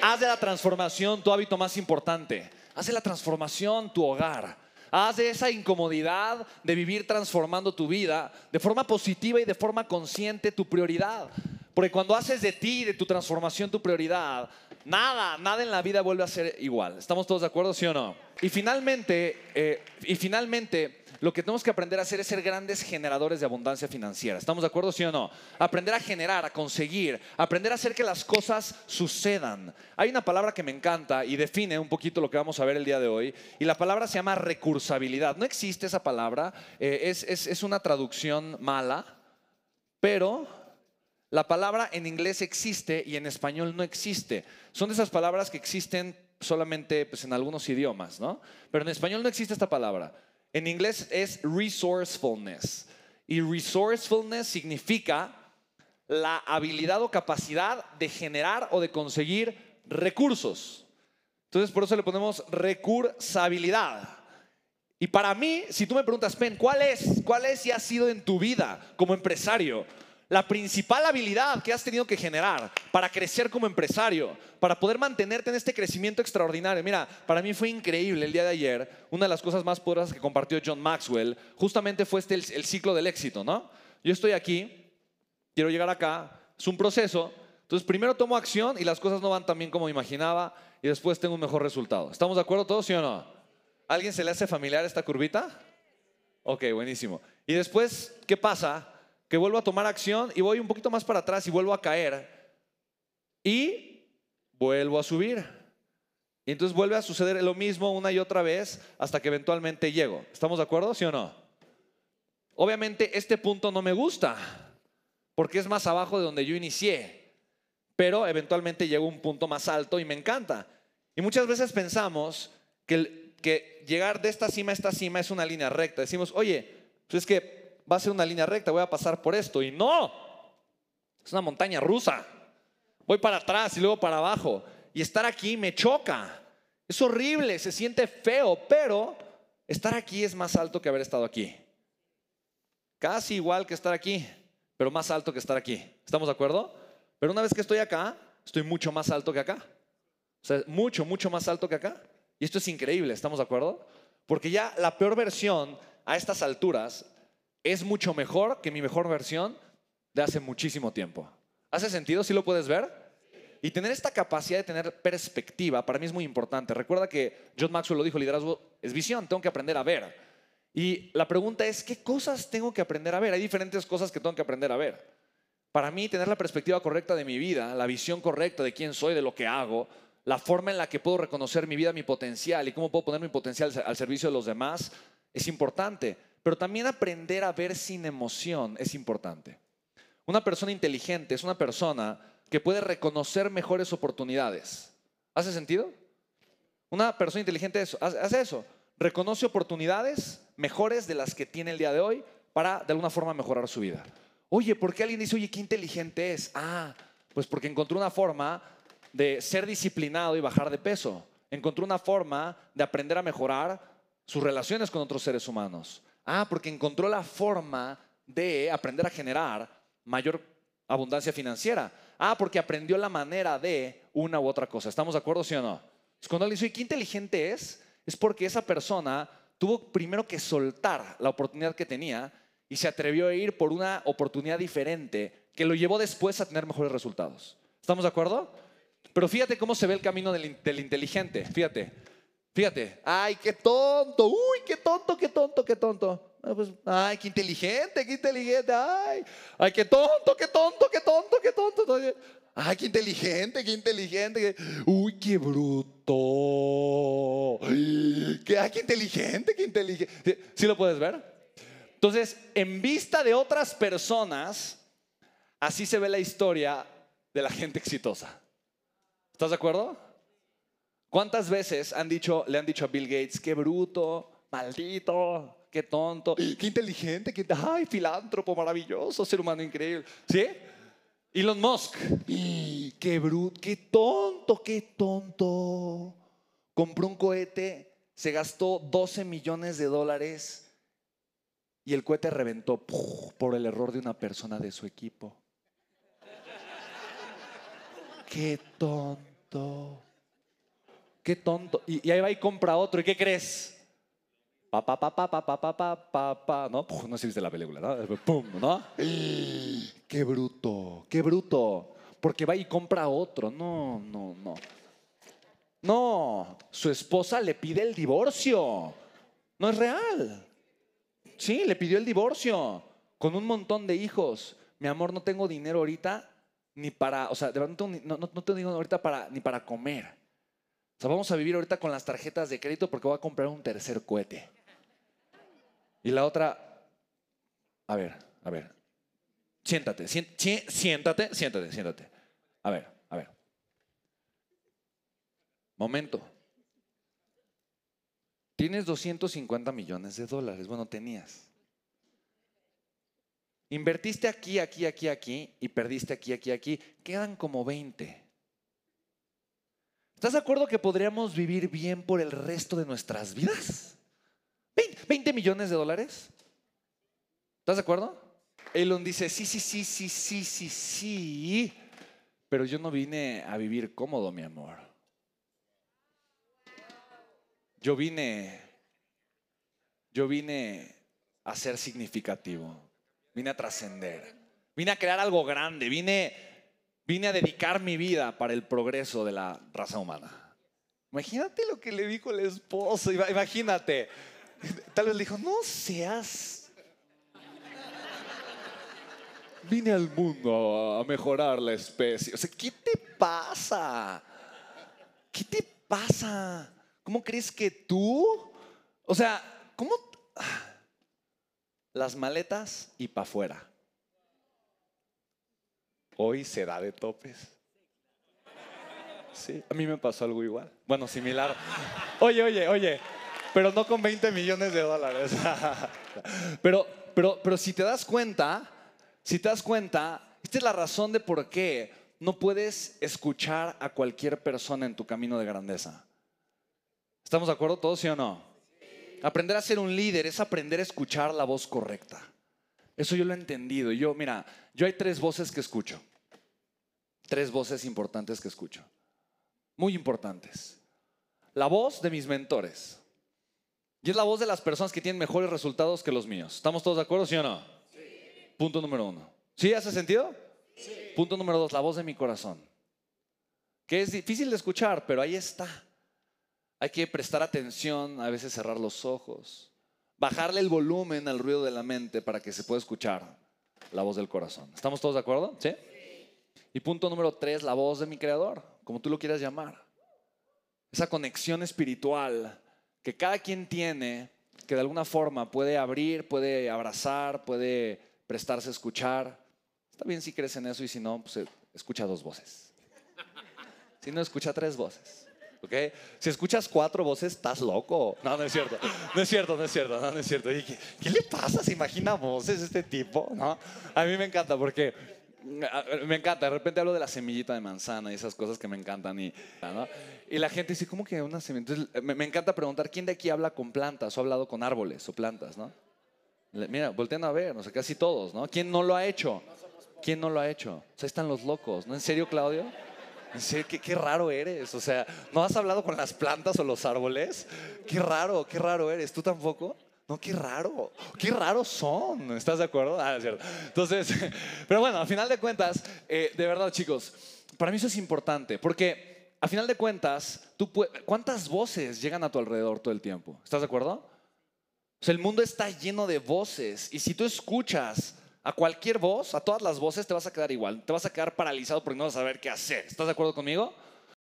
haz de la transformación tu hábito más importante. Haz de la transformación tu hogar. Haz de esa incomodidad de vivir transformando tu vida de forma positiva y de forma consciente tu prioridad. Porque cuando haces de ti, de tu transformación, tu prioridad, nada, nada en la vida vuelve a ser igual. ¿Estamos todos de acuerdo, sí o no? Y finalmente, eh, y finalmente, lo que tenemos que aprender a hacer es ser grandes generadores de abundancia financiera. ¿Estamos de acuerdo, sí o no? Aprender a generar, a conseguir, aprender a hacer que las cosas sucedan. Hay una palabra que me encanta y define un poquito lo que vamos a ver el día de hoy, y la palabra se llama recursabilidad. No existe esa palabra, eh, es, es una traducción mala, pero la palabra en inglés existe y en español no existe. Son esas palabras que existen solamente pues, en algunos idiomas, ¿no? Pero en español no existe esta palabra. En inglés es resourcefulness. Y resourcefulness significa la habilidad o capacidad de generar o de conseguir recursos. Entonces, por eso le ponemos recursabilidad. Y para mí, si tú me preguntas, Pen, ¿cuál es? ¿Cuál es y ha sido en tu vida como empresario? La principal habilidad que has tenido que generar para crecer como empresario, para poder mantenerte en este crecimiento extraordinario. Mira, para mí fue increíble el día de ayer. Una de las cosas más poderosas que compartió John Maxwell justamente fue este, el, ciclo del éxito, ¿no? Yo estoy aquí, quiero llegar acá, es un proceso. Entonces, primero tomo acción y las cosas no van tan bien como imaginaba y después tengo un mejor resultado. ¿Estamos de acuerdo todos, sí o no? ¿Alguien se le hace familiar esta curvita? Ok, buenísimo. Y después, ¿qué pasa? Que vuelvo a tomar acción y voy un poquito más para atrás y vuelvo a caer y vuelvo a subir. Y entonces vuelve a suceder lo mismo una y otra vez hasta que eventualmente llego. ¿Estamos de acuerdo? ¿Sí o no? Obviamente este punto no me gusta porque es más abajo de donde yo inicié, pero eventualmente llego a un punto más alto y me encanta. Y muchas veces pensamos que, que llegar de esta cima a esta cima es una línea recta. Decimos, oye, pues es que va a ser una línea recta, voy a pasar por esto. Y no, es una montaña rusa. Voy para atrás y luego para abajo. Y estar aquí me choca. Es horrible, se siente feo, pero estar aquí es más alto que haber estado aquí. Casi igual que estar aquí, pero más alto que estar aquí. ¿Estamos de acuerdo? Pero una vez que estoy acá, estoy mucho más alto que acá. O sea, mucho, mucho más alto que acá. Y esto es increíble, ¿estamos de acuerdo? Porque ya la peor versión a estas alturas es mucho mejor que mi mejor versión de hace muchísimo tiempo. ¿Hace sentido? ¿Sí lo puedes ver? Y tener esta capacidad de tener perspectiva para mí es muy importante. Recuerda que John Maxwell lo dijo, liderazgo es visión, tengo que aprender a ver. Y la pregunta es, ¿qué cosas tengo que aprender a ver? Hay diferentes cosas que tengo que aprender a ver. Para mí, tener la perspectiva correcta de mi vida, la visión correcta de quién soy, de lo que hago, la forma en la que puedo reconocer mi vida, mi potencial y cómo puedo poner mi potencial al servicio de los demás, es importante. Pero también aprender a ver sin emoción es importante. Una persona inteligente es una persona que puede reconocer mejores oportunidades. ¿Hace sentido? Una persona inteligente hace eso. Reconoce oportunidades mejores de las que tiene el día de hoy para de alguna forma mejorar su vida. Oye, ¿por qué alguien dice, oye, qué inteligente es? Ah, pues porque encontró una forma de ser disciplinado y bajar de peso. Encontró una forma de aprender a mejorar sus relaciones con otros seres humanos. Ah, porque encontró la forma de aprender a generar mayor abundancia financiera. Ah, porque aprendió la manera de una u otra cosa. ¿Estamos de acuerdo, sí o no? cuando alguien dice, ¿qué inteligente es? Es porque esa persona tuvo primero que soltar la oportunidad que tenía y se atrevió a ir por una oportunidad diferente que lo llevó después a tener mejores resultados. ¿Estamos de acuerdo? Pero fíjate cómo se ve el camino del, del inteligente. Fíjate. Fíjate, ay, qué tonto, uy, qué tonto, qué tonto, qué tonto. Pues, ay, qué inteligente, qué inteligente, ay, ay, qué tonto, qué tonto, qué tonto, qué tonto. Ay, qué inteligente, qué inteligente. Uy, qué bruto. Qué, ay, qué inteligente, qué inteligente. ¿Sí lo puedes ver? Entonces, en vista de otras personas, así se ve la historia de la gente exitosa. ¿Estás de acuerdo? ¿Cuántas veces han dicho, le han dicho a Bill Gates, qué bruto, maldito, qué tonto, qué inteligente, qué, ay, filántropo maravilloso, ser humano increíble? ¿Sí? Elon Musk, qué bruto, qué tonto, qué tonto. Compró un cohete, se gastó 12 millones de dólares y el cohete reventó por el error de una persona de su equipo. Qué tonto. Qué tonto. Y, y ahí va y compra otro. ¿Y qué crees? Pa, pa, pa, pa, pa, pa, pa, pa, pa, ¿no? Puf, no sé si viste la película, ¿no? Pum, ¿no? Qué bruto, qué bruto. Porque va y compra otro. No, no, no. No, su esposa le pide el divorcio. No es real. Sí, le pidió el divorcio con un montón de hijos. Mi amor, no tengo dinero ahorita ni para, o sea, de verdad no tengo, no, no- no tengo dinero ahorita para, ni para comer. O sea, vamos a vivir ahorita con las tarjetas de crédito porque voy a comprar un tercer cohete. Y la otra, a ver, a ver, siéntate, si- siéntate, siéntate, siéntate. A ver, a ver. Momento. Tienes 250 millones de dólares. Bueno, tenías. Invertiste aquí, aquí, aquí, aquí y perdiste aquí, aquí, aquí. Quedan como 20. ¿Estás de acuerdo que podríamos vivir bien por el resto de nuestras vidas? 20, 20 millones de dólares. ¿Estás de acuerdo? Elon dice, sí, sí, sí, sí, sí, sí, sí. Pero yo no vine a vivir cómodo, mi amor. Yo vine, yo vine a ser significativo. Vine a trascender. Vine a crear algo grande. Vine, vine a dedicar mi vida para el progreso de la raza humana. Imagínate lo que le dijo el esposo. Ima- Imagínate. Tal vez le dijo, no seas. Vine al mundo a mejorar la especie. O sea, ¿qué te pasa? ¿Qué te pasa? ¿Cómo crees que tú? O sea, ¿cómo? Las maletas y para afuera. Hoy se da de topes. Sí, a mí me pasó algo igual. Bueno, similar. Oye, oye, oye, pero no con 20 millones de dólares. Pero, pero, pero si te das cuenta, si te das cuenta, esta es la razón de por qué no puedes escuchar a cualquier persona en tu camino de grandeza. ¿Estamos de acuerdo todos, sí o no? Aprender a ser un líder es aprender a escuchar la voz correcta. Eso yo lo he entendido. Yo, mira, yo hay tres voces que escucho. Tres voces importantes que escucho. Muy importantes. La voz de mis mentores. Y es la voz de las personas que tienen mejores resultados que los míos. ¿Estamos todos de acuerdo, sí o no? Punto número uno. ¿Sí hace sentido? Punto número dos, la voz de mi corazón. Que es difícil de escuchar, pero ahí está. Hay que prestar atención, a veces cerrar los ojos, bajarle el volumen al ruido de la mente para que se pueda escuchar la voz del corazón. ¿Estamos todos de acuerdo? ¿Sí? Y punto número tres, la voz de mi creador, como tú lo quieras llamar. Esa conexión espiritual que cada quien tiene, que de alguna forma puede abrir, puede abrazar, puede prestarse a escuchar. Está bien si crees en eso y si no, pues eh, escucha dos voces. Si no, escucha tres voces. Si escuchas cuatro voces, estás loco. No, no es cierto. No es cierto, no es cierto, no, es cierto. ¿Y ¿Qué, le pasa? ¿Se imagina voces este tipo? ¿No? A mí me encanta porque me encanta. De repente hablo de la semillita de manzana y esas cosas que me encantan. Y, y la gente dice, ¿cómo que una semilla? Me, encanta preguntar, ¿quién de aquí habla con plantas o ha hablado con árboles o plantas? ¿no? Mira, voltean a ver, no sé, casi todos, ¿no? ¿Quién no lo ha hecho? ¿Quién no lo ha hecho? O están los locos, ¿no? ¿En serio, Claudio? ¿Qué, raro eres. O sea, ¿no has hablado con las plantas o los árboles? Qué raro, qué raro eres. ¿Tú tampoco? No, qué raro. Qué raros son. ¿Estás de acuerdo? Ah, es cierto. Entonces, pero bueno, al final de cuentas, eh, de verdad, chicos, para mí eso es importante porque a final de cuentas, tú ¿cuántas voces llegan a tu alrededor todo el tiempo? ¿Estás de acuerdo? O sea, el mundo está lleno de voces y si tú escuchas a cualquier voz, a todas las voces, te vas a quedar igual. Te vas a quedar paralizado porque no vas a saber qué hacer. ¿Estás de acuerdo conmigo?